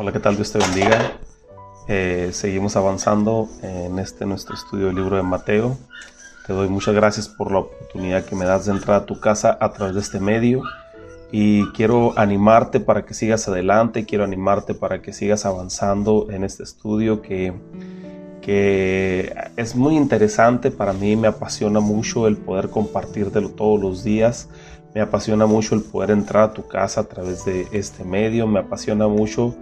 Hola, ¿qué tal? Dios te bendiga. Eh, seguimos avanzando en este nuestro estudio del libro de Mateo. Te doy muchas gracias por la oportunidad que me das de entrar a tu casa a través de este medio. Y quiero animarte para que sigas adelante, quiero animarte para que sigas avanzando en este estudio que, que es muy interesante para mí, me apasiona mucho el poder compartirlo todos los días me apasiona mucho el poder entrar a tu casa a través de este medio. Me apasiona mucho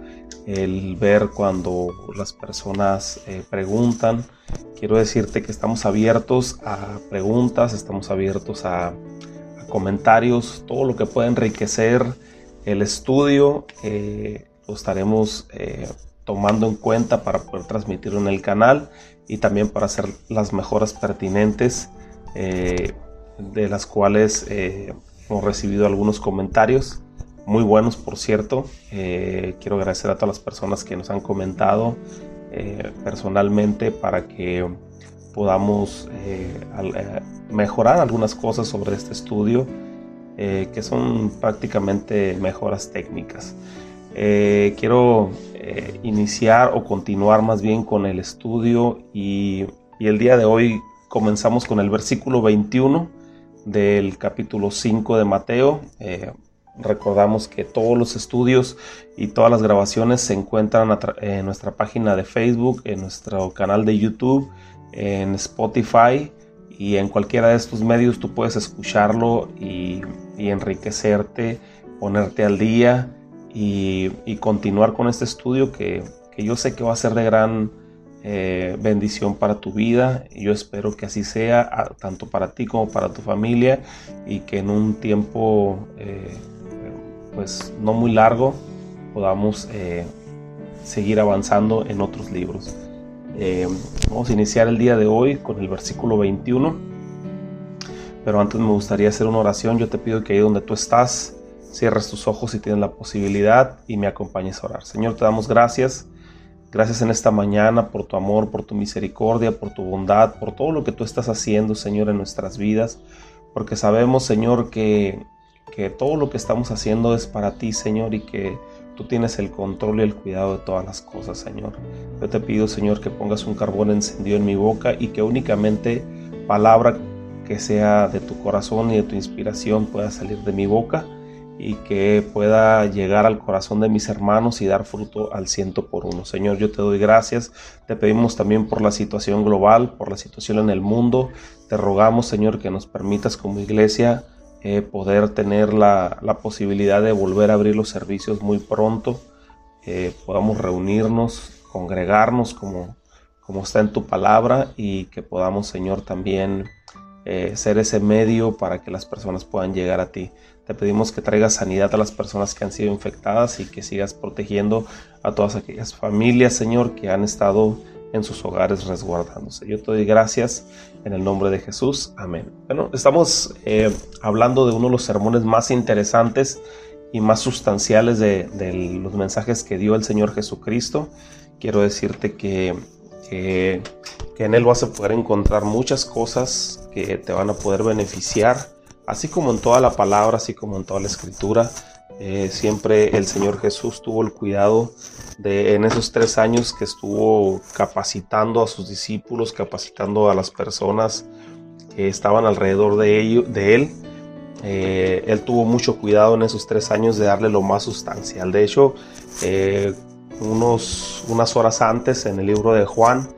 el ver cuando las personas eh, preguntan. Quiero decirte que estamos abiertos a preguntas, estamos abiertos a, comentarios, todo lo que pueda enriquecer el estudio. Eh, lo estaremos eh, tomando en cuenta para poder transmitirlo en el canal y también para hacer las mejoras pertinentes de las cuales Hemos recibido algunos comentarios muy buenos, por cierto. Eh, quiero agradecer a todas las personas que nos han comentado eh, personalmente para que podamos eh, mejorar algunas cosas sobre este estudio, que son prácticamente mejoras técnicas. quiero iniciar o continuar más bien con el estudio y el día de hoy comenzamos con el versículo 21 del capítulo 5 de Mateo. Eh, recordamos que todos los estudios y todas las grabaciones se encuentran en nuestra página de Facebook, en nuestro canal de YouTube, en Spotify y en cualquiera de estos medios tú puedes escucharlo y, enriquecerte, ponerte al día y, continuar con este estudio que, que yo sé que va a ser de gran eh, bendición para tu vida. Yo espero que así sea, tanto para ti como para tu familia, y que en un tiempo, eh, pues no muy largo, podamos eh, seguir avanzando en otros libros. vamos a iniciar el día de hoy con el versículo 21. Pero antes me gustaría hacer una oración. Yo te pido que ahí donde tú estás, cierres tus ojos si tienes la posibilidad y me acompañes a orar. Señor, te damos gracias Gracias en esta mañana por tu amor, por tu misericordia, por tu bondad, por todo lo que tú estás haciendo, Señor, en nuestras vidas. Porque sabemos, Señor, que, que todo lo que estamos haciendo es para ti, Señor, y que tú tienes el control y el cuidado de todas las cosas, Señor. Yo te pido, Señor, que pongas un carbón encendido en mi boca y que únicamente palabra que sea de tu corazón y de tu inspiración pueda salir de mi boca y que pueda llegar al corazón de mis hermanos y dar fruto al ciento por uno. Señor, yo te doy gracias. Te pedimos también por la situación global, por la situación en el mundo. Te rogamos, Señor, que nos permitas como iglesia eh, poder tener la, posibilidad de volver a abrir los servicios muy pronto. Eh, podamos reunirnos, congregarnos como, como está en tu palabra y que podamos, Señor, también eh, ser ese medio para que las personas puedan llegar a ti. Te pedimos que traigas sanidad a las personas que han sido infectadas y que sigas protegiendo a todas aquellas familias, Señor, que han estado en sus hogares resguardándose. Yo te doy gracias en el nombre de Jesús. Amén. Bueno, estamos eh, hablando de uno de los sermones más interesantes y más sustanciales de, los mensajes que dio el Señor Jesucristo. Quiero decirte que, que en Él vas a poder encontrar muchas cosas que te van a poder beneficiar Así como en toda la palabra, así como en toda la escritura, eh, siempre el Señor Jesús tuvo el cuidado de en esos tres años que estuvo capacitando a sus discípulos, capacitando a las personas que estaban alrededor de, de Él. Eh, él tuvo mucho cuidado en esos tres años de darle lo más sustancial. De hecho, eh, unos, unas horas antes en el libro de Juan,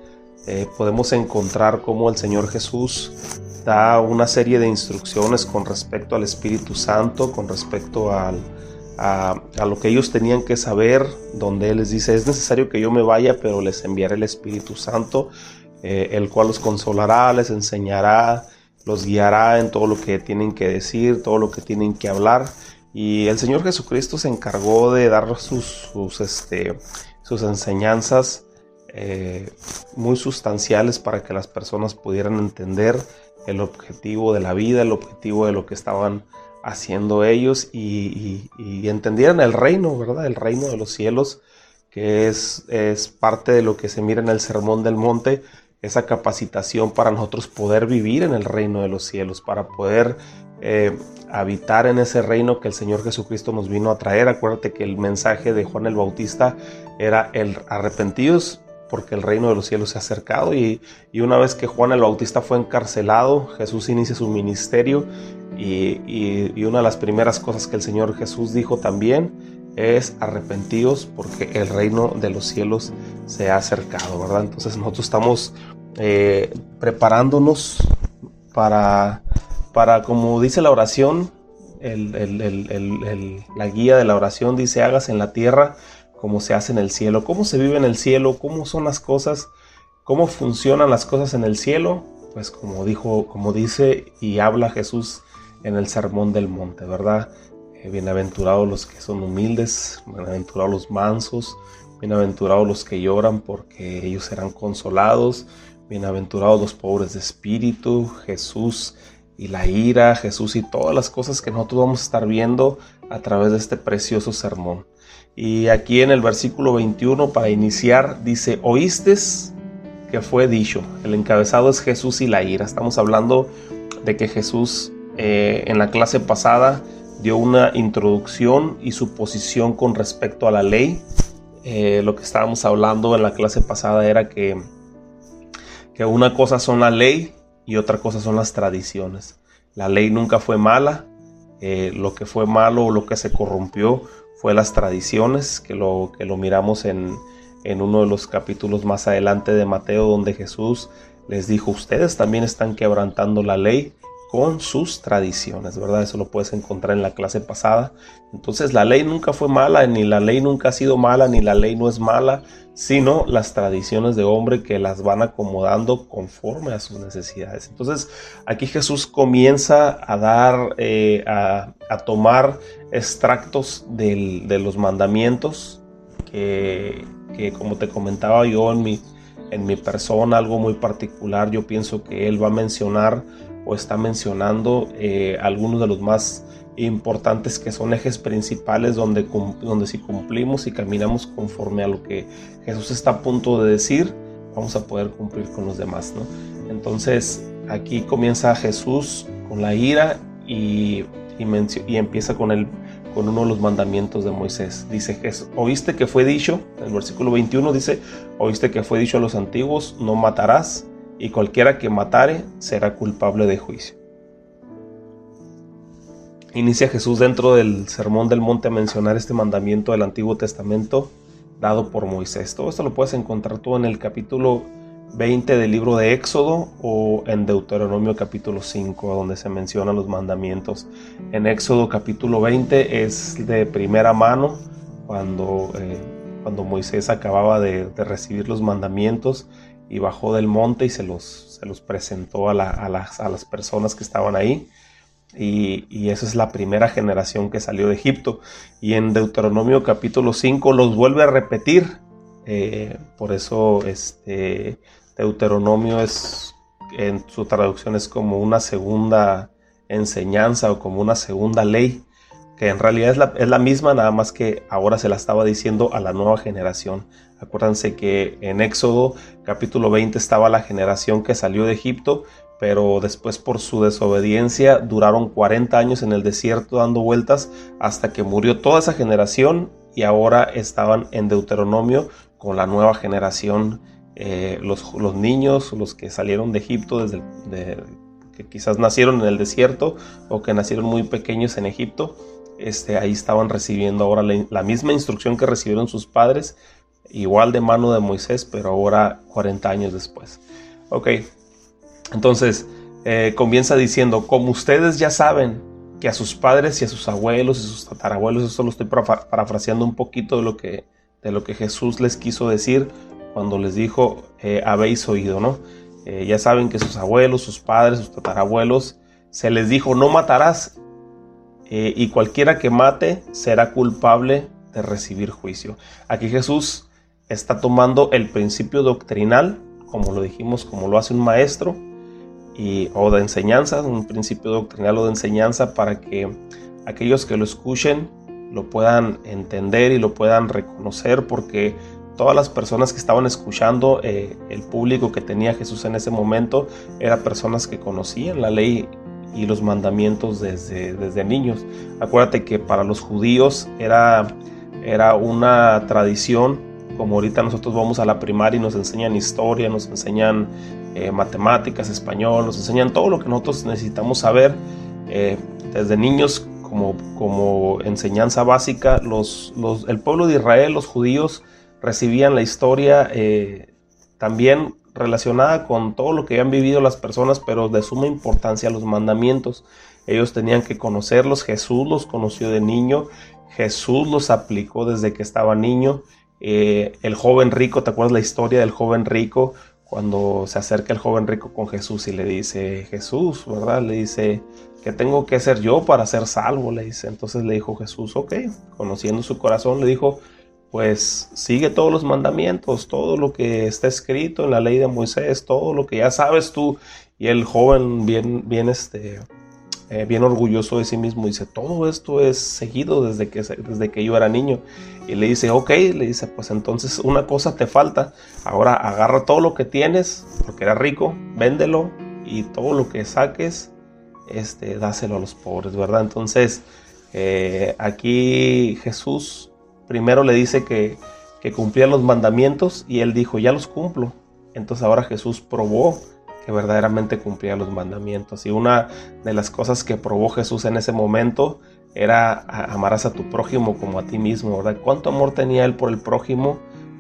podemos encontrar cómo el Señor Jesús da una serie de instrucciones con respecto al Espíritu Santo, con respecto al, a, lo que ellos tenían que saber, donde Él les dice, es necesario que yo me vaya, pero les enviaré el Espíritu Santo, eh, el cual los consolará, les enseñará, los guiará en todo lo que tienen que decir, todo lo que tienen que hablar. Y el Señor Jesucristo se encargó de dar sus, sus, este, sus enseñanzas eh, muy sustanciales para que las personas pudieran entender el objetivo de la vida, el objetivo de lo que estaban haciendo ellos y, entendieran el reino, ¿verdad? El reino de los cielos, que es, es, parte de lo que se mira en el Sermón del Monte, esa capacitación para nosotros poder vivir en el reino de los cielos, para poder eh, habitar en ese reino que el Señor Jesucristo nos vino a traer. Acuérdate que el mensaje de Juan el Bautista era el arrepentidos porque el reino de los cielos se ha acercado y, una vez que Juan el Bautista fue encarcelado, Jesús inicia su ministerio y, y, una de las primeras cosas que el Señor Jesús dijo también es arrepentidos porque el reino de los cielos se ha acercado, ¿verdad? Entonces nosotros estamos eh, preparándonos para para, como dice la oración, la guía de la oración dice, hagas en la tierra como se hace en el cielo. ¿Cómo se vive en el cielo? ¿Cómo son las cosas? ¿Cómo funcionan las cosas en el cielo? Pues como dijo, como dice y habla Jesús en el sermón del monte, ¿verdad? Eh, bienaventurados los que son humildes, bienaventurados los mansos, bienaventurados los que lloran porque ellos serán consolados, bienaventurados los pobres de espíritu, Jesús y la ira, Jesús y todas las cosas que nosotros vamos a estar viendo a través de este precioso sermón. Y aquí en el versículo 21 para iniciar dice, oíste que fue dicho. El encabezado es Jesús y la ira. Estamos hablando de que Jesús eh, en la clase pasada dio una introducción y su posición con respecto a la ley. Eh, lo que estábamos hablando en la clase pasada era que, que una cosa son la ley y otra cosa son las tradiciones. La ley nunca fue mala, eh, lo que fue malo o lo que se corrompió fue las tradiciones, que lo, que lo miramos en, en uno de los capítulos más adelante de Mateo, donde Jesús les dijo, ustedes también están quebrantando la ley con sus tradiciones, ¿verdad? Eso lo puedes encontrar en la clase pasada. Entonces la ley nunca fue mala, ni la ley nunca ha sido mala, ni la ley no es mala, sino las tradiciones de hombre que las van acomodando conforme a sus necesidades. Entonces aquí Jesús comienza a dar, eh, a, tomar extractos de los mandamientos que, que, como te comentaba yo en mi, en mi persona, algo muy particular, yo pienso que él va a mencionar o está mencionando eh, algunos de los más importantes que son ejes principales donde, donde si cumplimos y caminamos conforme a lo que Jesús está a punto de decir, vamos a poder cumplir con los demás. ¿no? Entonces aquí comienza Jesús con la ira y, y, empieza con, el, con uno de los mandamientos de Moisés. Dice, oíste que fue dicho, el versículo 21 dice, oíste que fue dicho a los antiguos, no matarás y cualquiera que matare será culpable de juicio. Inicia Jesús dentro del Sermón del Monte a mencionar este mandamiento del Antiguo Testamento dado por Moisés. Todo esto lo puedes encontrar todo en el capítulo 20 del libro de Éxodo o en Deuteronomio capítulo 5, donde se mencionan los mandamientos. En Éxodo capítulo 20 es de primera mano cuando, eh, cuando Moisés acababa de recibir los mandamientos y bajó del monte y se los, se los presentó a, las, personas que estaban ahí. Y, esa es la primera generación que salió de Egipto. Y en Deuteronomio capítulo 5 los vuelve a repetir. Eh, por eso este, Deuteronomio es, en su traducción es como una segunda enseñanza o como una segunda ley, que en realidad es la, es la misma, nada más que ahora se la estaba diciendo a la nueva generación, Acuérdense que en Éxodo capítulo 20 estaba la generación que salió de Egipto, pero después por su desobediencia duraron 40 años en el desierto dando vueltas hasta que murió toda esa generación y ahora estaban en Deuteronomio con la nueva generación, eh, los, los, niños, los que salieron de Egipto desde que quizás nacieron en el desierto o que nacieron muy pequeños en Egipto, este, ahí estaban recibiendo ahora la misma instrucción que recibieron sus padres, igual de mano de Moisés, pero ahora 40 años después. Ok, entonces eh, comienza diciendo, como ustedes ya saben que a sus padres y a sus abuelos y sus tatarabuelos, eso lo estoy parafraseando un poquito de lo que, de lo que Jesús les quiso decir cuando les dijo, eh, habéis oído, ¿no? Eh, ya saben que sus abuelos, sus padres, sus tatarabuelos, se les dijo, no matarás, y cualquiera que mate será culpable de recibir juicio. Aquí Jesús está tomando el principio doctrinal, como lo dijimos, como lo hace un maestro, y, o de enseñanza, un principio doctrinal o de enseñanza para que aquellos que lo escuchen lo puedan entender y lo puedan reconocer, porque todas las personas que estaban escuchando, eh, el público que tenía Jesús en ese momento, eran personas que conocían la ley y los mandamientos desde, desde niños. Acuérdate que para los judíos era, era una tradición, como ahorita nosotros vamos a la primaria y nos enseñan historia, nos enseñan eh, matemáticas, español, nos enseñan todo lo que nosotros necesitamos saber. Eh, desde niños como, como enseñanza básica, los, el pueblo de Israel, los judíos, recibían la historia eh, también relacionada con todo lo que habían vivido las personas, pero de suma importancia los mandamientos. Ellos tenían que conocerlos, Jesús los conoció de niño, Jesús los aplicó desde que estaba niño. Eh, el joven rico, ¿te acuerdas la historia del joven rico? Cuando se acerca el joven rico con Jesús y le dice, Jesús, ¿verdad? Le dice, ¿qué tengo que hacer yo para ser salvo? Le dice. Entonces le dijo Jesús, ok, conociendo su corazón, le dijo, pues sigue todos los mandamientos, todo lo que está escrito en la ley de Moisés, todo lo que ya sabes tú. Y el joven bien, bien, este, eh, bien orgulloso de sí mismo dice, todo esto es seguido desde que, desde que yo era niño. Y le dice, ok, le dice, pues entonces una cosa te falta, ahora agarra todo lo que tienes, porque era rico, véndelo y todo lo que saques, este, dáselo a los pobres, ¿verdad? Entonces, eh, aquí Jesús primero le dice que, que cumplía los mandamientos y él dijo, ya los cumplo. Entonces ahora Jesús probó que verdaderamente cumplía los mandamientos. Y una de las cosas que probó Jesús en ese momento era amarás a tu prójimo como a ti mismo, ¿verdad? ¿Cuánto amor tenía él por el prójimo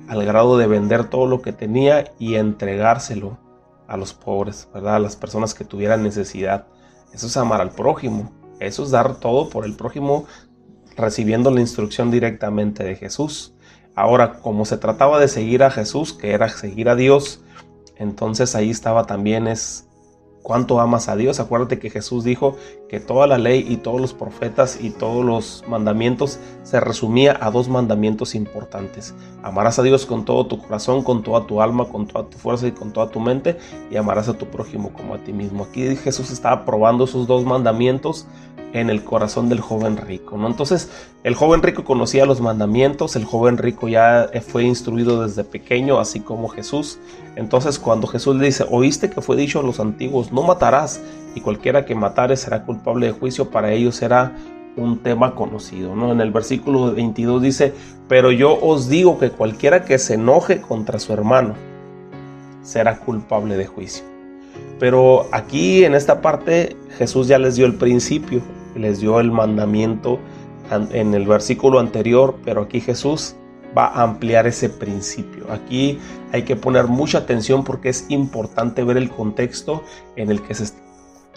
al grado de vender todo lo que tenía y entregárselo a los pobres, ¿verdad? A las personas que tuvieran necesidad. Eso es amar al prójimo. Eso es dar todo por el prójimo recibiendo la instrucción directamente de Jesús. Ahora, como se trataba de seguir a Jesús, que era seguir a Dios, entonces ahí estaba también es cuánto amas a Dios. Acuérdate que Jesús dijo que toda la ley y todos los profetas y todos los mandamientos se resumía a dos mandamientos importantes. Amarás a Dios con todo tu corazón, con toda tu alma, con toda tu fuerza y con toda tu mente y amarás a tu prójimo como a ti mismo. Aquí Jesús estaba probando esos dos mandamientos en el corazón del joven rico. ¿no? Entonces, el joven rico conocía los mandamientos, el joven rico ya fue instruido desde pequeño, así como Jesús. Entonces, cuando Jesús le dice, oíste que fue dicho a los antiguos, no matarás, y cualquiera que matare será culpable de juicio, para ellos será un tema conocido. ¿no? En el versículo 22 dice, pero yo os digo que cualquiera que se enoje contra su hermano será culpable de juicio. Pero aquí en esta parte Jesús ya les dio el principio, les dio el mandamiento en el versículo anterior, pero aquí Jesús va a ampliar ese principio. Aquí hay que poner mucha atención porque es importante ver el contexto en el que se,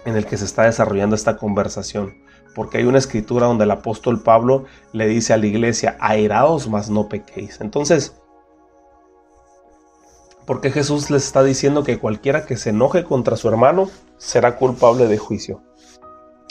en el que se está desarrollando esta conversación. Porque hay una escritura donde el apóstol Pablo le dice a la iglesia, airaos mas no pequéis. Entonces, ¿por qué Jesús les está diciendo que cualquiera que se enoje contra su hermano será culpable de juicio?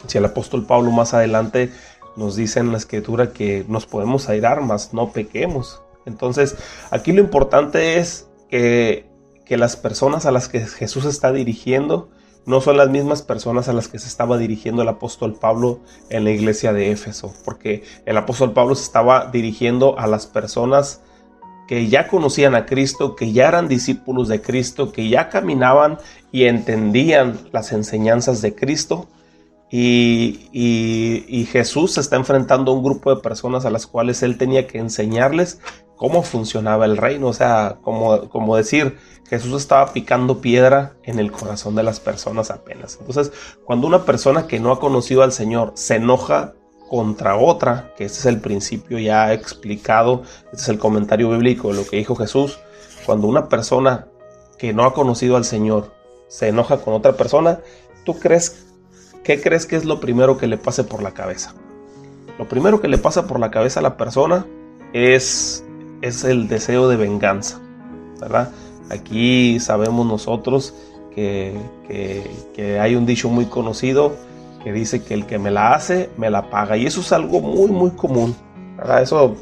Si el apóstol Pablo más adelante nos dice en la escritura que nos podemos airar, mas no pequemos. Entonces, aquí lo importante es que, que las personas a las que Jesús está dirigiendo no son las mismas personas a las que se estaba dirigiendo el apóstol Pablo en la iglesia de Éfeso, porque el apóstol Pablo se estaba dirigiendo a las personas que ya conocían a Cristo, que ya eran discípulos de Cristo, que ya caminaban y entendían las enseñanzas de Cristo, y, Jesús se está enfrentando a un grupo de personas a las cuales él tenía que enseñarles cómo funcionaba el reino. O sea, como, como decir, Jesús estaba picando piedra en el corazón de las personas apenas. Entonces, cuando una persona que no ha conocido al Señor se enoja contra otra, que ese es el principio ya explicado, este es el comentario bíblico de lo que dijo Jesús, cuando una persona que no ha conocido al Señor se enoja con otra persona, ¿tú crees ¿qué crees que es lo primero que le pase por la cabeza? Lo primero que le pasa por la cabeza a la persona es, es el deseo de venganza, ¿verdad? Aquí sabemos nosotros que, que, hay un dicho muy conocido que dice que el que me la hace, me la paga. Y eso es algo muy, muy común, ¿verdad? Eso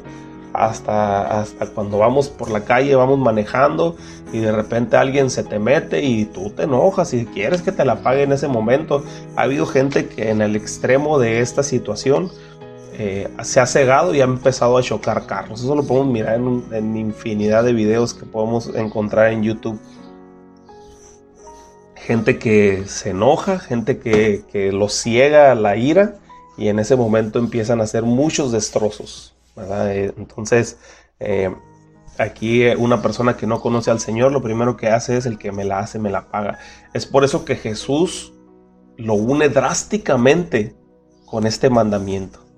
hasta, hasta cuando vamos por la calle, vamos manejando y de repente alguien se te mete y tú te enojas y quieres que te la pague en ese momento. Ha habido gente que en el extremo de esta situación eh, se ha cegado y ha empezado a chocar carros. Eso lo podemos mirar en, infinidad de videos que podemos encontrar en YouTube. Gente que se enoja, gente que, que lo ciega la ira y en ese momento empiezan a hacer muchos destrozos. Eh, entonces, eh, aquí una persona que no conoce al Señor, lo primero que hace es el que me la hace, me la paga. Es por eso que Jesús lo une drásticamente con este mandamiento.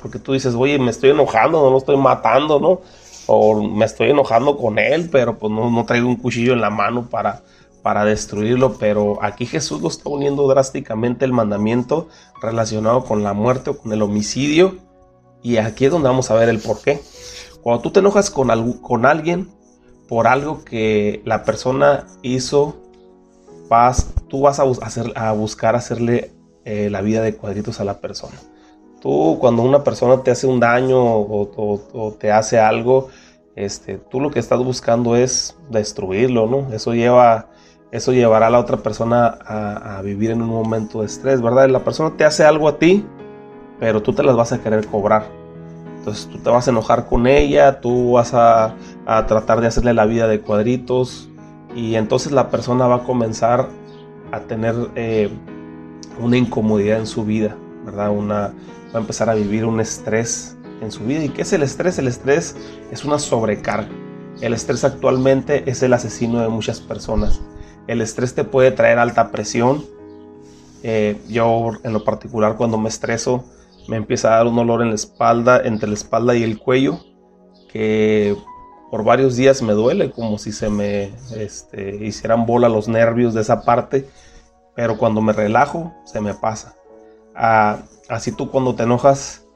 Porque tú dices, oye, me estoy enojando, no lo estoy matando, ¿no? O me estoy enojando con él, pero pues no, no traigo un cuchillo en la mano para, para destruirlo. Pero aquí Jesús lo está uniendo drásticamente el mandamiento relacionado con la muerte o con el homicidio. Y aquí es donde vamos a ver el por qué. Cuando tú te enojas con, con alguien por algo que la persona hizo, vas, tú vas a, hacer, a buscar hacerle eh, la vida de cuadritos a la persona. Tú cuando una persona te hace un daño o, te hace algo, este, tú lo que estás buscando es destruirlo, ¿no? Eso lleva, eso llevará a la otra persona a, vivir en un momento de estrés, ¿verdad? La persona te hace algo a ti, pero tú te las vas a querer cobrar. Entonces tú te vas a enojar con ella, tú vas a, tratar de hacerle la vida de cuadritos y entonces la persona va a comenzar a tener eh, una incomodidad en su vida, ¿verdad? Una, va a empezar a vivir un estrés en su vida. ¿Y qué es el estrés? El estrés es una sobrecarga. El estrés actualmente es el asesino de muchas personas. El estrés te puede traer alta presión. Eh, yo en lo particular cuando me estreso me empieza a dar un olor en la espalda, entre la espalda y el cuello, que por varios días me duele, como si se me este, hicieran bola los nervios de esa parte, pero cuando me relajo se me pasa. Así tú cuando te enojas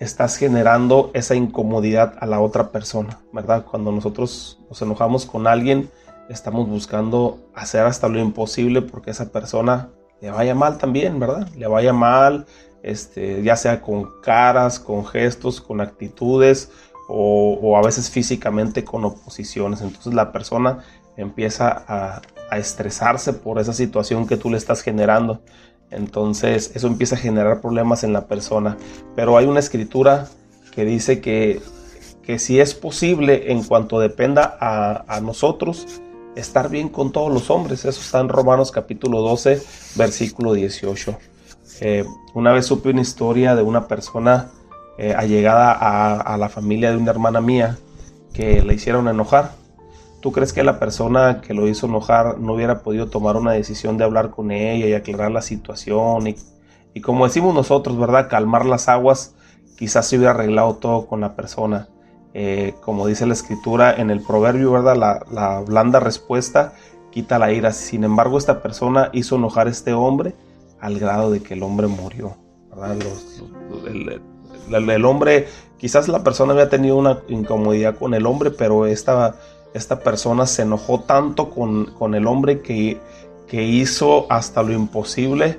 estás generando esa incomodidad a la otra persona, ¿verdad? Cuando nosotros nos enojamos con alguien, estamos buscando hacer hasta lo imposible porque esa persona le vaya mal también, ¿verdad? Le vaya mal, este, ya sea con caras, con gestos, con actitudes o, a veces físicamente con oposiciones. Entonces la persona empieza a estresarse por esa situación que tú le estás generando. Entonces eso empieza a generar problemas en la persona. Pero hay una escritura que dice que, que si es posible, en cuanto dependa a, nosotros, estar bien con todos los hombres. Eso está en Romanos capítulo 12, versículo 18. Eh, una vez supe una historia de una persona eh, allegada a, a, la familia de una hermana mía que le hicieron enojar ¿Tú crees que la persona que lo hizo enojar no hubiera podido tomar una decisión de hablar con ella y aclarar la situación? Y, como decimos nosotros, ¿verdad? Calmar las aguas, quizás se hubiera arreglado todo con la persona. Eh, como dice la escritura en el proverbio, ¿verdad? La, blanda respuesta quita la ira. Sin embargo, esta persona hizo enojar a este hombre al grado de que el hombre murió. el, hombre, quizás la persona había tenido una incomodidad con el hombre, pero esta esta persona se enojó tanto con, el hombre que, que, hizo hasta lo imposible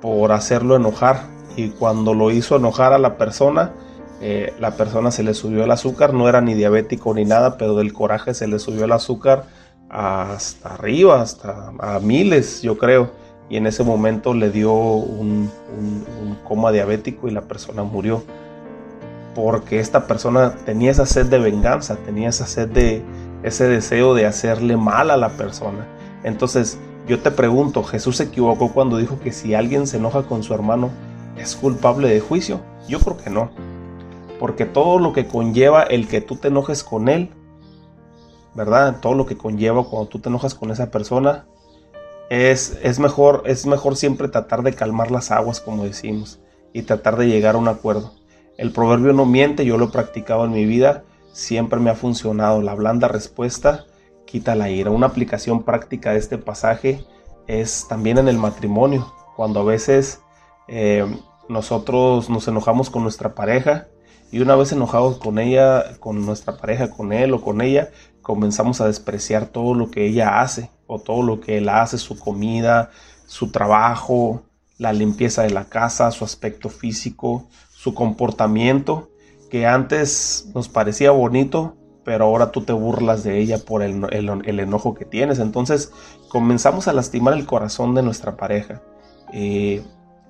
por hacerlo enojar. Y cuando lo hizo enojar a la persona, eh, la persona se le subió el azúcar, no era ni diabético ni nada, pero del coraje se le subió el azúcar hasta arriba, hasta a miles, yo creo. Y en ese momento le dio un, un coma diabético y la persona murió. Porque esta persona tenía esa sed de venganza, tenía esa sed de, ese deseo de hacerle mal a la persona. Entonces, yo te pregunto, ¿Jesús se equivocó cuando dijo que si alguien se enoja con su hermano es culpable de juicio? Yo creo que no. Porque todo lo que conlleva el que tú te enojes con él, ¿verdad? Todo lo que conlleva cuando tú te enojas con esa persona, es, es, mejor, es mejor siempre tratar de calmar las aguas, como decimos, y tratar de llegar a un acuerdo. El proverbio no miente, yo lo he practicado en mi vida siempre me ha funcionado. La blanda respuesta quita la ira. Una aplicación práctica de este pasaje es también en el matrimonio, cuando a veces eh, nosotros nos enojamos con nuestra pareja y una vez enojados con ella, con nuestra pareja, con él o con ella, comenzamos a despreciar todo lo que ella hace o todo lo que él hace, su comida, su trabajo, la limpieza de la casa, su aspecto físico, su comportamiento que antes nos parecía bonito, pero ahora tú te burlas de ella por el, enojo que tienes. Entonces comenzamos a lastimar el corazón de nuestra pareja. Eh,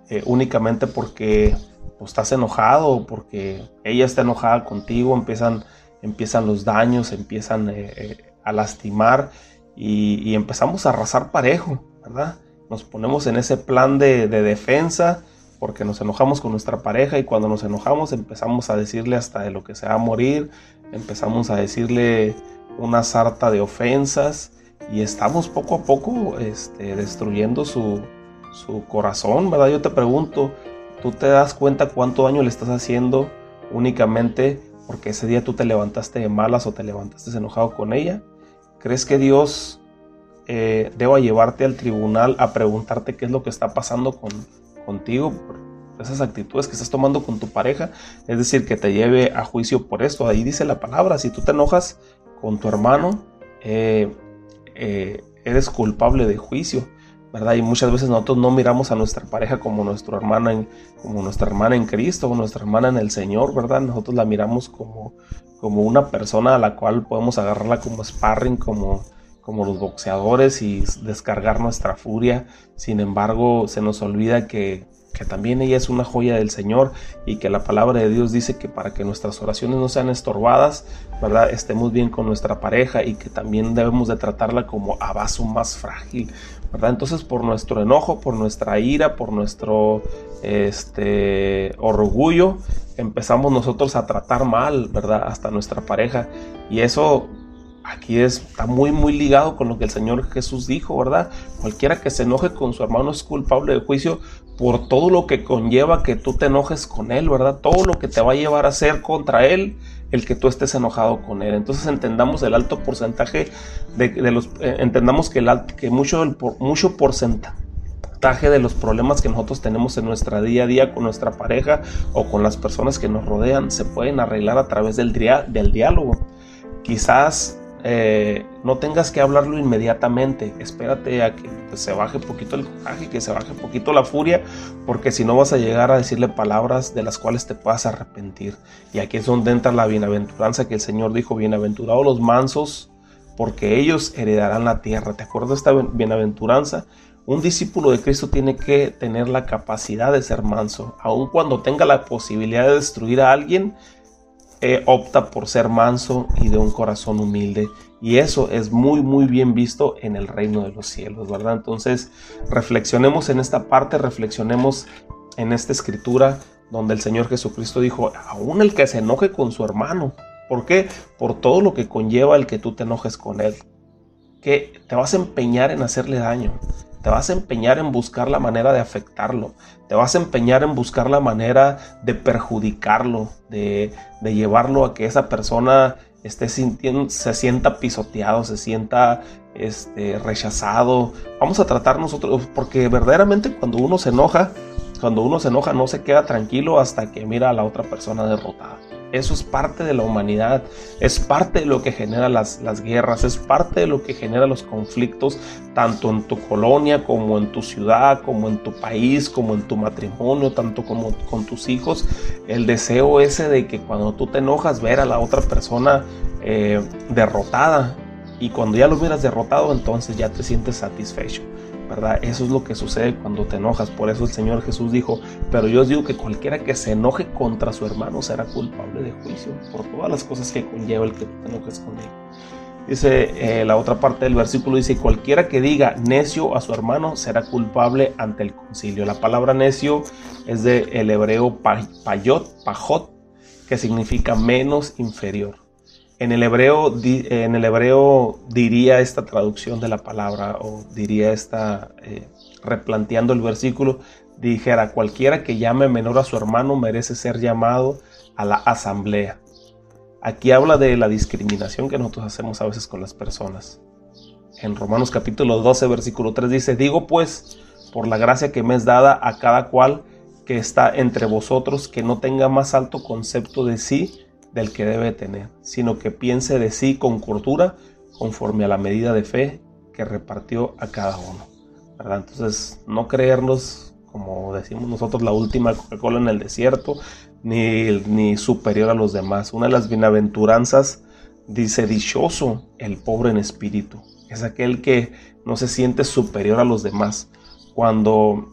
eh, únicamente porque pues, estás enojado, porque ella está enojada contigo, empiezan, empiezan los daños, empiezan eh, a lastimar y, empezamos a arrasar parejo, ¿verdad? Nos ponemos en ese plan de defensa porque nos enojamos con nuestra pareja y cuando nos enojamos empezamos a decirle hasta de lo que se va a morir, empezamos a decirle una sarta de ofensas y estamos poco a poco este, destruyendo su, corazón, ¿verdad? Yo te pregunto, ¿tú te das cuenta cuánto daño le estás haciendo únicamente porque ese día tú te levantaste de malas o te levantaste enojado con ella? ¿Crees que Dios eh, deba llevarte al tribunal a preguntarte qué es lo que está pasando con, contigo por esas actitudes que estás tomando con tu pareja? Es decir, que te lleve a juicio por esto. Ahí dice la palabra, si tú te enojas con tu hermano, eh, eh, eres culpable de juicio. ¿verdad? Y muchas veces nosotros no miramos a nuestra pareja como nuestra hermana en, como nuestra hermana en Cristo o nuestra hermana en el Señor, ¿verdad? Nosotros la miramos como, como una persona a la cual podemos agarrarla como sparring, como, como los boxeadores y descargar nuestra furia. Sin embargo, se nos olvida que que también ella es una joya del Señor y que la palabra de Dios dice que para que nuestras oraciones no sean estorbadas, ¿verdad? Estemos bien con nuestra pareja y que también debemos de tratarla como a vaso más frágil, ¿verdad? Entonces por nuestro enojo, por nuestra ira, por nuestro este, orgullo, empezamos nosotros a tratar mal, ¿verdad? Hasta nuestra pareja y eso aquí está muy muy ligado con lo que el Señor Jesús dijo, ¿verdad? Cualquiera que se enoje con su hermano es culpable de juicio por todo lo que conlleva que tú te enojes con él, ¿verdad? Todo lo que te va a llevar a hacer contra él el que tú estés enojado con él. Entonces entendamos el alto porcentaje de, los eh, entendamos que el que mucho mucho porcentaje de los problemas que nosotros tenemos en nuestra día a día con nuestra pareja o con las personas que nos rodean se pueden arreglar a través del, del diálogo. Quizás eh, no tengas que hablarlo inmediatamente. Espérate a que se baje poquito el coraje, que se baje poquito la furia, porque si no vas a llegar a decirle palabras de las cuales te puedas arrepentir. Y aquí es donde entra la bienaventuranza que el Señor dijo, bienaventurados los mansos, porque ellos heredarán la tierra. ¿Te acuerdas de esta bienaventuranza? Un discípulo de Cristo tiene que tener la capacidad de ser manso, aun cuando tenga la posibilidad de destruir a alguien, eh, opta por ser manso y de un corazón humilde. Y eso es muy, muy bien visto en el reino de los cielos, ¿verdad? Entonces, reflexionemos en esta parte, reflexionemos en esta escritura donde el Señor Jesucristo dijo, aún el que se enoje con su hermano. ¿Por qué? Por todo lo que conlleva el que tú te enojes con él. Que te vas a empeñar en hacerle daño te vas a empeñar en buscar la manera de afectarlo, te vas a empeñar en buscar la manera de perjudicarlo, de, llevarlo a que esa persona esté sintiendo, se sienta pisoteado, se sienta este, rechazado. Vamos a tratar nosotros, porque verdaderamente cuando uno se enoja, cuando uno se enoja no se queda tranquilo hasta que mira a la otra persona derrotada. Eso es parte de la humanidad, es parte de lo que genera las, las, guerras, es parte de lo que genera los conflictos, tanto en tu colonia como en tu ciudad, como en tu país, como en tu matrimonio, tanto como con tus hijos. El deseo ese de que cuando tú te enojas ver a la otra persona eh, derrotada y cuando ya lo hubieras derrotado entonces ya te sientes satisfecho. Eso es lo que sucede cuando te enojas. Por eso el Señor Jesús dijo, pero yo os digo que cualquiera que se enoje contra su hermano será culpable de juicio por todas las cosas que conlleva el que te enojes con él. Dice eh, la otra parte del versículo, dice, cualquiera que diga necio a su hermano será culpable ante el concilio. La palabra necio es del el hebreo payot, pajot, que significa menos inferior. En el, hebreo, en el hebreo diría esta traducción de la palabra o diría esta, eh, replanteando el versículo, dijera, cualquiera que llame menor a su hermano merece ser llamado a la asamblea. Aquí habla de la discriminación que nosotros hacemos a veces con las personas. En Romanos capítulo 12, versículo 3 dice, digo pues, por la gracia que me es dada a cada cual que está entre vosotros, que no tenga más alto concepto de sí del que debe tener, sino que piense de sí con cordura conforme a la medida de fe que repartió a cada uno. ¿verdad? Entonces, no creernos, como decimos nosotros, la última Coca-Cola en el desierto, ni, ni superior a los demás. Una de las bienaventuranzas dice, dichoso el pobre en espíritu. Es aquel que no se siente superior a los demás. Cuando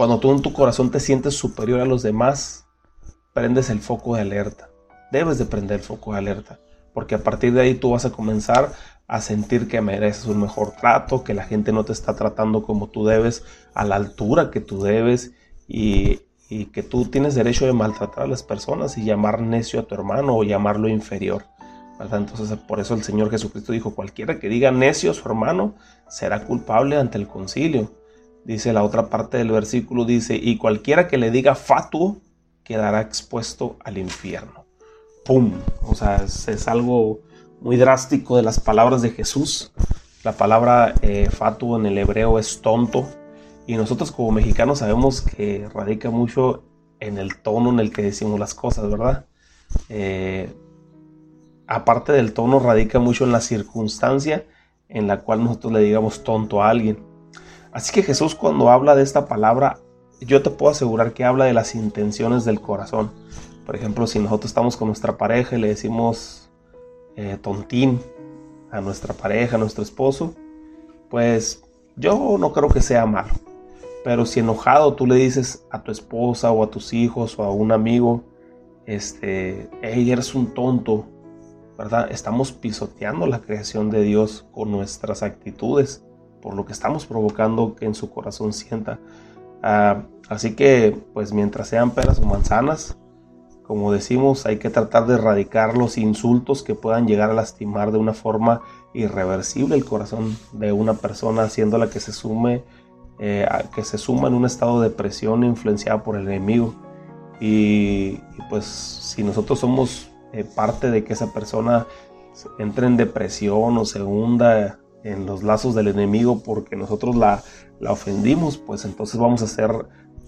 Cuando tú en tu corazón te sientes superior a los demás, prendes el foco de alerta. Debes de prender el foco de alerta, porque a partir de ahí tú vas a comenzar a sentir que mereces un mejor trato, que la gente no te está tratando como tú debes, a la altura que tú debes y, que tú tienes derecho de maltratar a las personas y llamar necio a tu hermano o llamarlo inferior. Entonces por eso el Señor Jesucristo dijo, cualquiera que diga necio a su hermano será culpable ante el concilio. Dice la otra parte del versículo, dice, y cualquiera que le diga fatuo quedará expuesto al infierno. ¡Pum! O sea, es, algo muy drástico de las palabras de Jesús. La palabra eh, fatuo en el hebreo es tonto. Y nosotros como mexicanos sabemos que radica mucho en el tono en el que decimos las cosas, ¿verdad? Eh, aparte del tono, radica mucho en la circunstancia en la cual nosotros le digamos tonto a alguien. Así que Jesús cuando habla de esta palabra, yo te puedo asegurar que habla de las intenciones del corazón. Por ejemplo, si nosotros estamos con nuestra pareja y le decimos eh, tontín a nuestra pareja, a nuestro esposo, pues yo no creo que sea malo. Pero si enojado tú le dices a tu esposa o a tus hijos o a un amigo, este, hey, eres un tonto, Estamos pisoteando la creación de Dios con nuestras actitudes, por lo que estamos provocando que en su corazón sienta. Ah, así que, pues mientras sean peras o manzanas, como decimos, hay que tratar de erradicar los insultos que puedan llegar a lastimar de una forma irreversible el corazón de una persona, haciéndola que se sume, eh, que se suma en un estado de presión influenciada por el enemigo. y pues si nosotros somos eh, parte de que esa persona entre en depresión o se hunda en los lazos del enemigo porque nosotros la, la ofendimos, pues entonces vamos a ser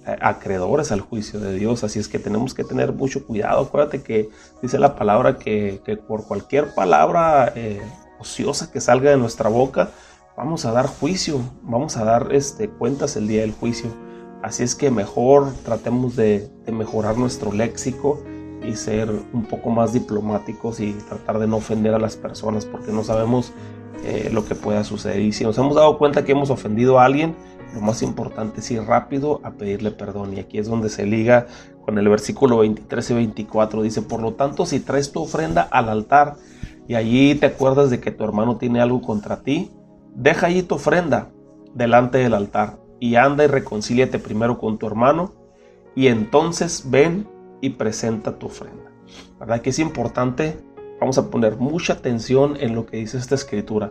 eh, acreedores al juicio de Dios. Así es que tenemos que tener mucho cuidado. Acuérdate que dice la palabra que, por cualquier palabra eh, ociosa que salga de nuestra boca, vamos a dar juicio, vamos a dar este, cuentas el día del juicio. Así es que mejor tratemos de mejorar nuestro léxico y ser un poco más diplomáticos y tratar de no ofender a las personas porque no sabemos eh, lo que pueda suceder. Y si nos hemos dado cuenta que hemos ofendido a alguien, lo más importante es ir rápido a pedirle perdón. Y aquí es donde se liga con el versículo 23 y 24. Dice, por lo tanto, si traes tu ofrenda al altar y allí te acuerdas de que tu hermano tiene algo contra ti, deja allí tu ofrenda delante del altar y anda y reconcíliate primero con tu hermano y entonces ven y presenta tu ofrenda. ¿Verdad que es importante? Vamos a poner mucha atención en lo que dice esta escritura,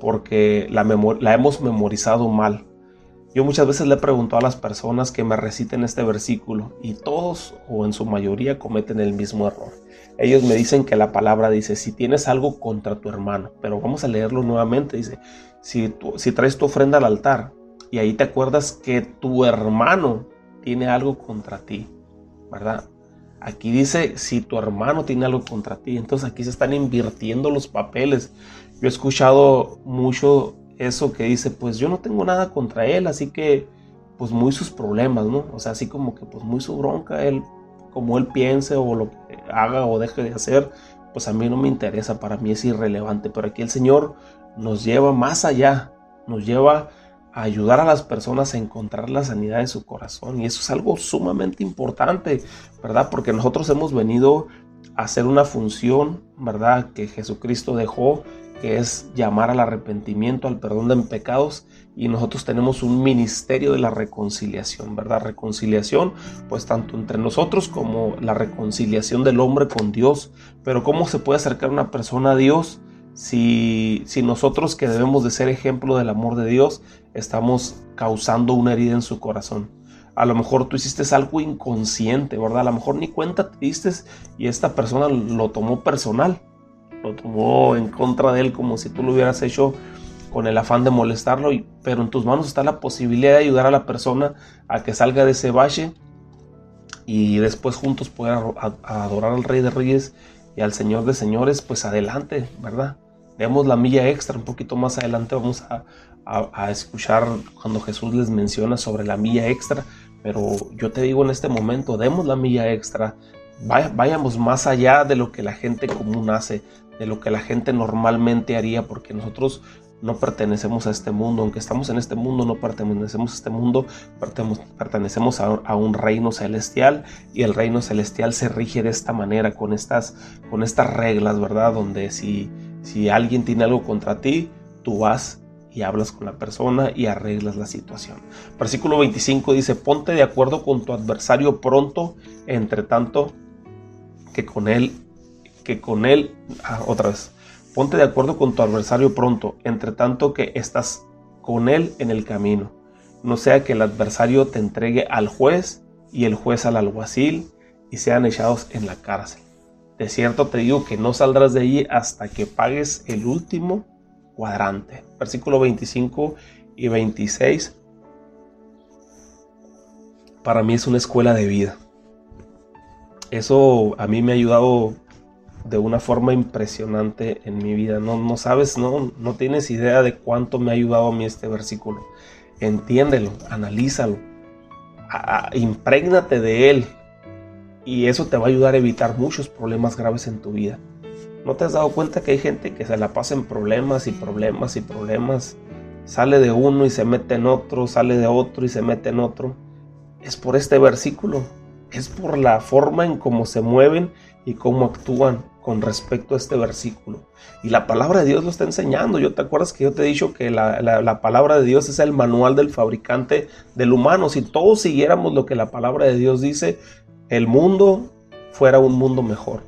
porque la, la hemos memorizado mal. Yo muchas veces le he preguntado a las personas que me reciten este versículo y todos o en su mayoría cometen el mismo error. Ellos me dicen que la palabra dice, si tienes algo contra tu hermano, pero vamos a leerlo nuevamente, dice, si, si traes tu ofrenda al altar y ahí te acuerdas que tu hermano tiene algo contra ti, ¿verdad? Aquí dice, si tu hermano tiene algo contra ti, entonces aquí se están invirtiendo los papeles. Yo he escuchado mucho eso que dice, pues yo no tengo nada contra él, así que pues muy sus problemas, ¿no? O sea, así como que pues muy su bronca, él, como él piense o lo que haga o deje de hacer, pues a mí no me interesa, para mí es irrelevante, pero aquí el Señor nos lleva más allá, nos lleva ayudar a las personas a encontrar la sanidad de su corazón. Y eso es algo sumamente importante, ¿verdad? Porque nosotros hemos venido a hacer una función, ¿verdad? Que Jesucristo dejó, que es llamar al arrepentimiento, al perdón de pecados. Y nosotros tenemos un ministerio de la reconciliación, ¿verdad? Reconciliación, pues tanto entre nosotros como la reconciliación del hombre con Dios. Pero ¿cómo se puede acercar una persona a Dios? Si, si, nosotros que debemos de ser ejemplo del amor de Dios, estamos causando una herida en su corazón. A lo mejor tú hiciste algo inconsciente, ¿verdad? A lo mejor ni cuenta te diste y esta persona lo tomó personal, lo tomó en contra de él como si tú lo hubieras hecho con el afán de molestarlo, pero en tus manos está la posibilidad de ayudar a la persona a que salga de ese valle y después juntos poder adorar al Rey de Reyes y al Señor de Señores, pues adelante, ¿verdad? Demos la milla extra, un poquito más adelante vamos a, a, escuchar cuando Jesús les menciona sobre la milla extra, pero yo te digo en este momento, demos la milla extra, vayamos más allá de lo que la gente común hace, de lo que la gente normalmente haría, porque nosotros no pertenecemos a este mundo, aunque estamos en este mundo, no pertenecemos a este mundo, pertenecemos a, un reino celestial y el reino celestial se rige de esta manera, con estas, con estas reglas, ¿verdad? Donde si, si alguien tiene algo contra ti, tú vas y hablas con la persona y arreglas la situación. Versículo 25 dice, ponte de acuerdo con tu adversario pronto, entre tanto que con él, que con él, ah, otra vez, ponte de acuerdo con tu adversario pronto, entre tanto que estás con él en el camino. No sea que el adversario te entregue al juez y el juez al alguacil y sean echados en la cárcel. De cierto te digo que no saldrás de allí hasta que pagues el último cuadrante. Versículo 25 y 26. Para mí es una escuela de vida. Eso a mí me ha ayudado de una forma impresionante en mi vida. No, no sabes, no, no tienes idea de cuánto me ha ayudado a mí este versículo. Entiéndelo, analízalo, imprégnate de él y eso te va a ayudar a evitar muchos problemas graves en tu vida. ¿No te has dado cuenta que hay gente que se la pasa en problemas y problemas y problemas? Sale de uno y se mete en otro, sale de otro y se mete en otro. Es por este versículo, es por la forma en cómo se mueven y cómo actúan con respecto a este versículo. Y la palabra de Dios lo está enseñando. Yo te acuerdas que yo te he dicho que la, la, palabra de Dios es el manual del fabricante del humano. Si todos siguiéramos lo que la palabra de Dios dice, el mundo fuera un mundo mejor.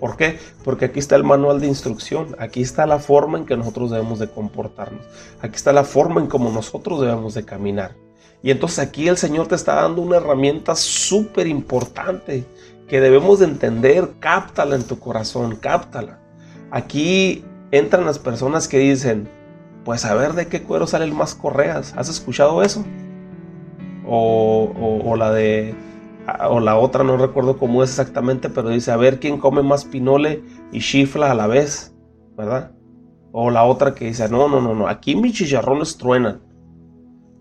¿Por qué? Porque aquí está el manual de instrucción, aquí está la forma en que nosotros debemos de comportarnos, aquí está la forma en cómo nosotros debemos de caminar. Y entonces aquí el Señor te está dando una herramienta súper importante que debemos de entender, cáptala en tu corazón, cáptala. Aquí entran las personas que dicen, pues a ver de qué cuero salen más correas, ¿has escuchado eso? O, o la de o la otra no recuerdo cómo es exactamente, pero dice a ver quién come más pinole y chifla a la vez, ¿verdad? O la otra que dice, no, no, no, no, aquí mis chicharrones truenan.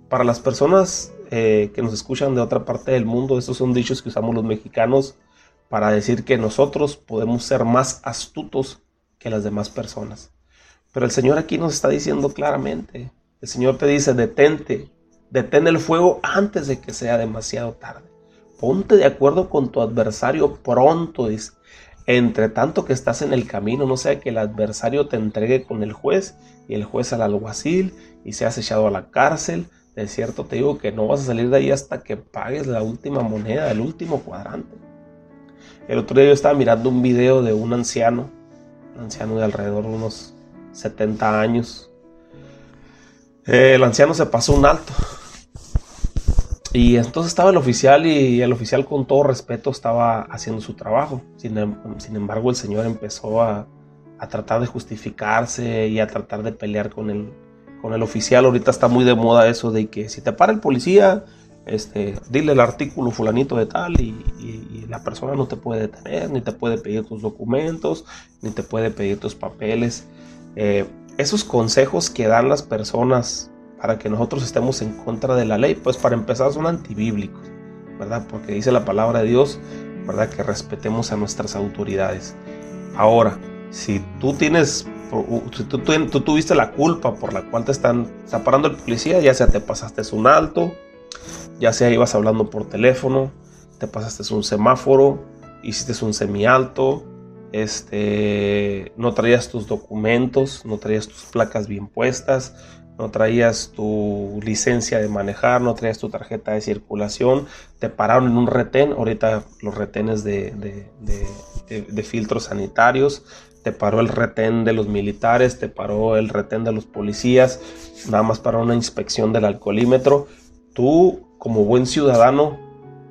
Para las personas eh, que nos escuchan de otra parte del mundo, estos son dichos que usamos los mexicanos para decir que nosotros podemos ser más astutos que las demás personas. Pero el Señor aquí nos está diciendo claramente, el Señor te dice, detente, detén el fuego antes de que sea demasiado tarde. Ponte de acuerdo con tu adversario pronto, dice. Entre tanto que estás en el camino, no sea que el adversario te entregue con el juez y el juez al alguacil y seas echado a la cárcel. De cierto te digo que no vas a salir de ahí hasta que pagues la última moneda, el último cuadrante. El otro día yo estaba mirando un video de un anciano, un anciano de alrededor de unos 70 años. el anciano se pasó un alto y entonces estaba el oficial y el oficial con todo respeto estaba haciendo su trabajo. Sin, em, embargo, el señor empezó a, tratar de justificarse y a tratar de pelear con el, con el oficial. Ahorita está muy de moda eso de que si te para el policía, este, dile el artículo fulanito de tal y, la persona no te puede detener, ni te puede pedir tus documentos, ni te puede pedir tus papeles. Eh, esos consejos que dan las personas para que nosotros estemos en contra de la ley? Pues para empezar son antibíblicos, ¿verdad? Porque dice la palabra de Dios, ¿verdad? Que respetemos a nuestras autoridades. Ahora, si tú tienes, si tú, tú, tuviste la culpa por la cual te están parando el policía, ya sea te pasaste un alto, ya sea ibas hablando por teléfono, te pasaste un semáforo, hiciste un semialto, este, no traías tus documentos, no traías tus placas bien puestas, no traías tu licencia de manejar, no traías tu tarjeta de circulación, te pararon en un retén, ahorita los retenes de, filtros sanitarios, te paró el retén de los militares, te paró el retén de los policías, nada más para una inspección del alcoholímetro. Tú, como buen ciudadano,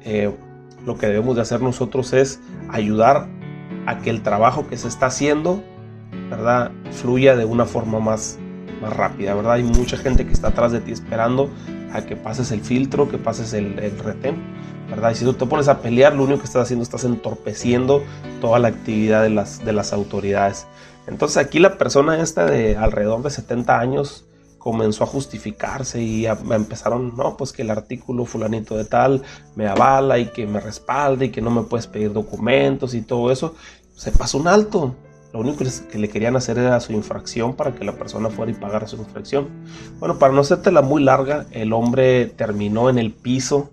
eh, lo que debemos de hacer nosotros es ayudar a que el trabajo que se está haciendo, ¿verdad?, fluya de una forma más, más rápida, ¿verdad? Hay mucha gente que está atrás de ti esperando a que pases el filtro, que pases el, retén, ¿verdad? Y si tú te pones a pelear, lo único que estás haciendo estás entorpeciendo toda la actividad de las, de las autoridades. Entonces aquí la persona esta de alrededor de 70 años comenzó a justificarse y empezaron, no, pues que el artículo fulanito de tal me avala y que me respalde y que no me puedes pedir documentos y todo eso. Se pasó un alto, Lo único que le querían hacer era su infracción para que la persona fuera y pagara su infracción. Bueno, para no la muy larga, el hombre terminó en el piso,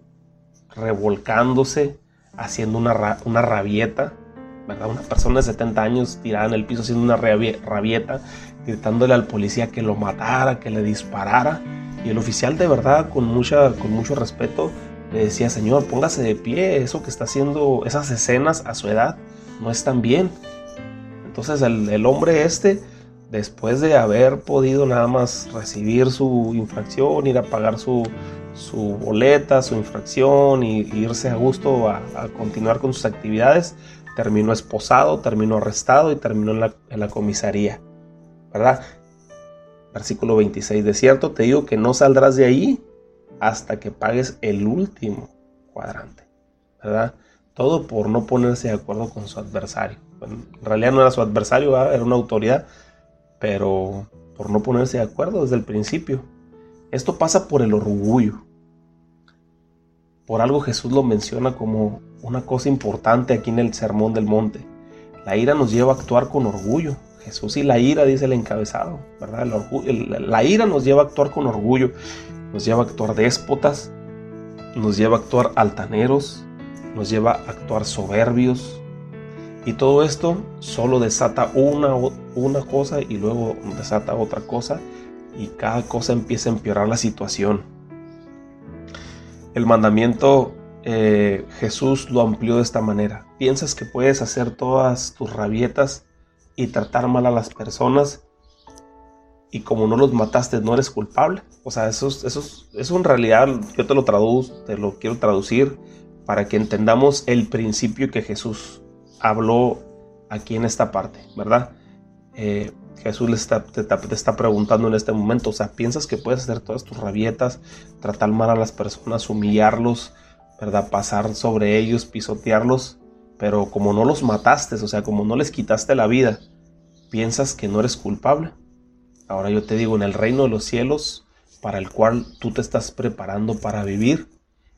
revolcándose, haciendo una, una rabieta. ¿verdad? Una persona de 70 años tirada en el piso haciendo una rabieta, gritándole al policía que lo matara, que le disparara. Y el oficial de verdad, con, mucha, con mucho respeto, le decía, Señor, póngase de pie, eso que está haciendo, esas escenas a su edad, no están bien. Entonces el, hombre este, después de haber podido nada más recibir su infracción, ir a pagar su, boleta, su infracción y, irse a gusto a, continuar con sus actividades, terminó esposado, terminó arrestado y terminó en la, en la comisaría. ¿Verdad? Versículo 26, de cierto te digo que no saldrás de ahí hasta que pagues el último cuadrante, ¿verdad? Todo por no ponerse de acuerdo con su adversario. en realidad no era su adversario, era una autoridad, pero por no ponerse de acuerdo desde el principio. Esto pasa por el orgullo. Por algo Jesús lo menciona como una cosa importante aquí en el Sermón del Monte. La ira nos lleva a actuar con orgullo. Jesús y la ira, dice el encabezado, ¿verdad? la ira nos lleva a actuar con orgullo nos lleva a actuar déspotas, nos lleva a actuar altaneros, nos lleva a actuar soberbios. Y todo esto solo desata una, una cosa y luego desata otra cosa y cada cosa empieza a empeorar la situación. El mandamiento eh, Jesús lo amplió de esta manera. ¿Piensas que puedes hacer todas tus rabietas y tratar mal a las personas y como no los mataste no eres culpable. O sea, eso, eso, en realidad yo te lo traduzco, te lo quiero traducir para que entendamos el principio que Jesús habló aquí en esta parte, ¿verdad? Eh, Jesús le está, te, está preguntando en este momento, o sea, ¿piensas que puedes hacer todas tus rabietas, tratar mal a las personas, humillarlos, ¿verdad? Pasar sobre ellos, pisotearlos, pero como no los mataste, o sea, como no les quitaste la vida, ¿piensas que no eres culpable? Ahora yo te digo, en el reino de los cielos, para el cual tú te estás preparando para vivir,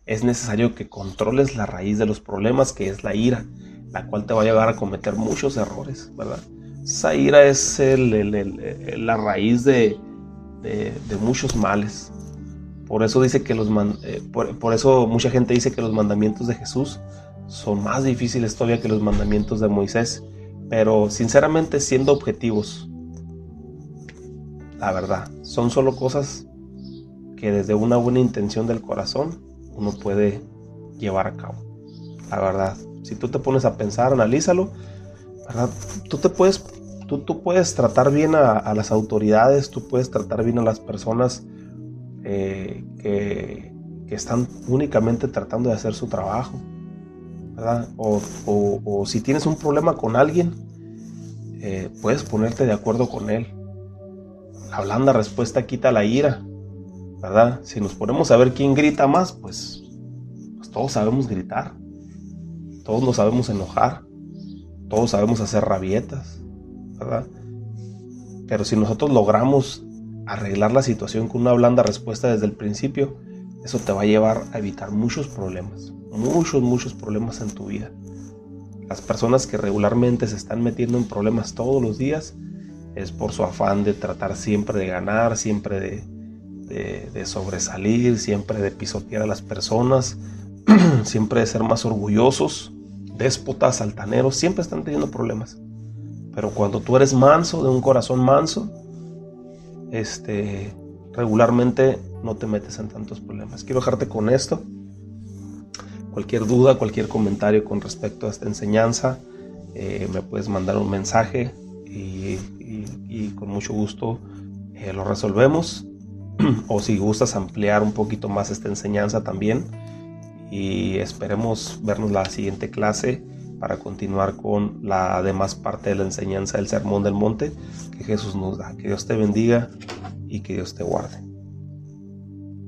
es necesario que controles la raíz de los problemas, que es la ira, la cual te va a llevar a cometer muchos errores, ¿verdad? Esa ira es la raíz de, muchos males. Por eso dice que los eh, por eso mucha gente dice que los mandamientos de Jesús son más difíciles todavía que los mandamientos de Moisés. Pero sinceramente, siendo objetivos, la verdad. Son solo cosas que desde una buena intención del corazón uno puede llevar a cabo. La verdad, si tú te pones a pensar, analízalo. Tú te puedes, tú, tú puedes tratar bien a, las autoridades, tú puedes tratar bien a las personas eh, que, están únicamente tratando de hacer su trabajo, ¿verdad? O, si tienes un problema con alguien, eh, puedes ponerte de acuerdo con él la blanda respuesta quita la ira, ¿verdad? Si nos ponemos a ver quién grita más, pues, pues, todos sabemos gritar, todos nos sabemos enojar, todos sabemos hacer rabietas, ¿verdad? Pero si nosotros logramos arreglar la situación con una blanda respuesta desde el principio, eso te va a llevar a evitar muchos problemas, muchos, muchos problemas en tu vida. Las personas que regularmente se están metiendo en problemas todos los días, es por su afán de tratar siempre de ganar, siempre de, sobresalir, siempre de pisotear a las personas, siempre de ser más orgullosos, déspotas, altaneros, siempre están teniendo problemas. Pero cuando tú eres manso, de un corazón manso, este, regularmente no te metes en tantos problemas. Quiero dejarte con esto. Cualquier duda, cualquier comentario con respecto a esta enseñanza, eh, me puedes mandar un mensaje y y con mucho gusto eh, lo resolvemos. o si gustas ampliar un poquito más esta enseñanza también. Y esperemos vernos la siguiente clase para continuar con la demás parte de la enseñanza del Sermón del Monte que Jesús nos da. Que Dios te bendiga y que Dios te guarde.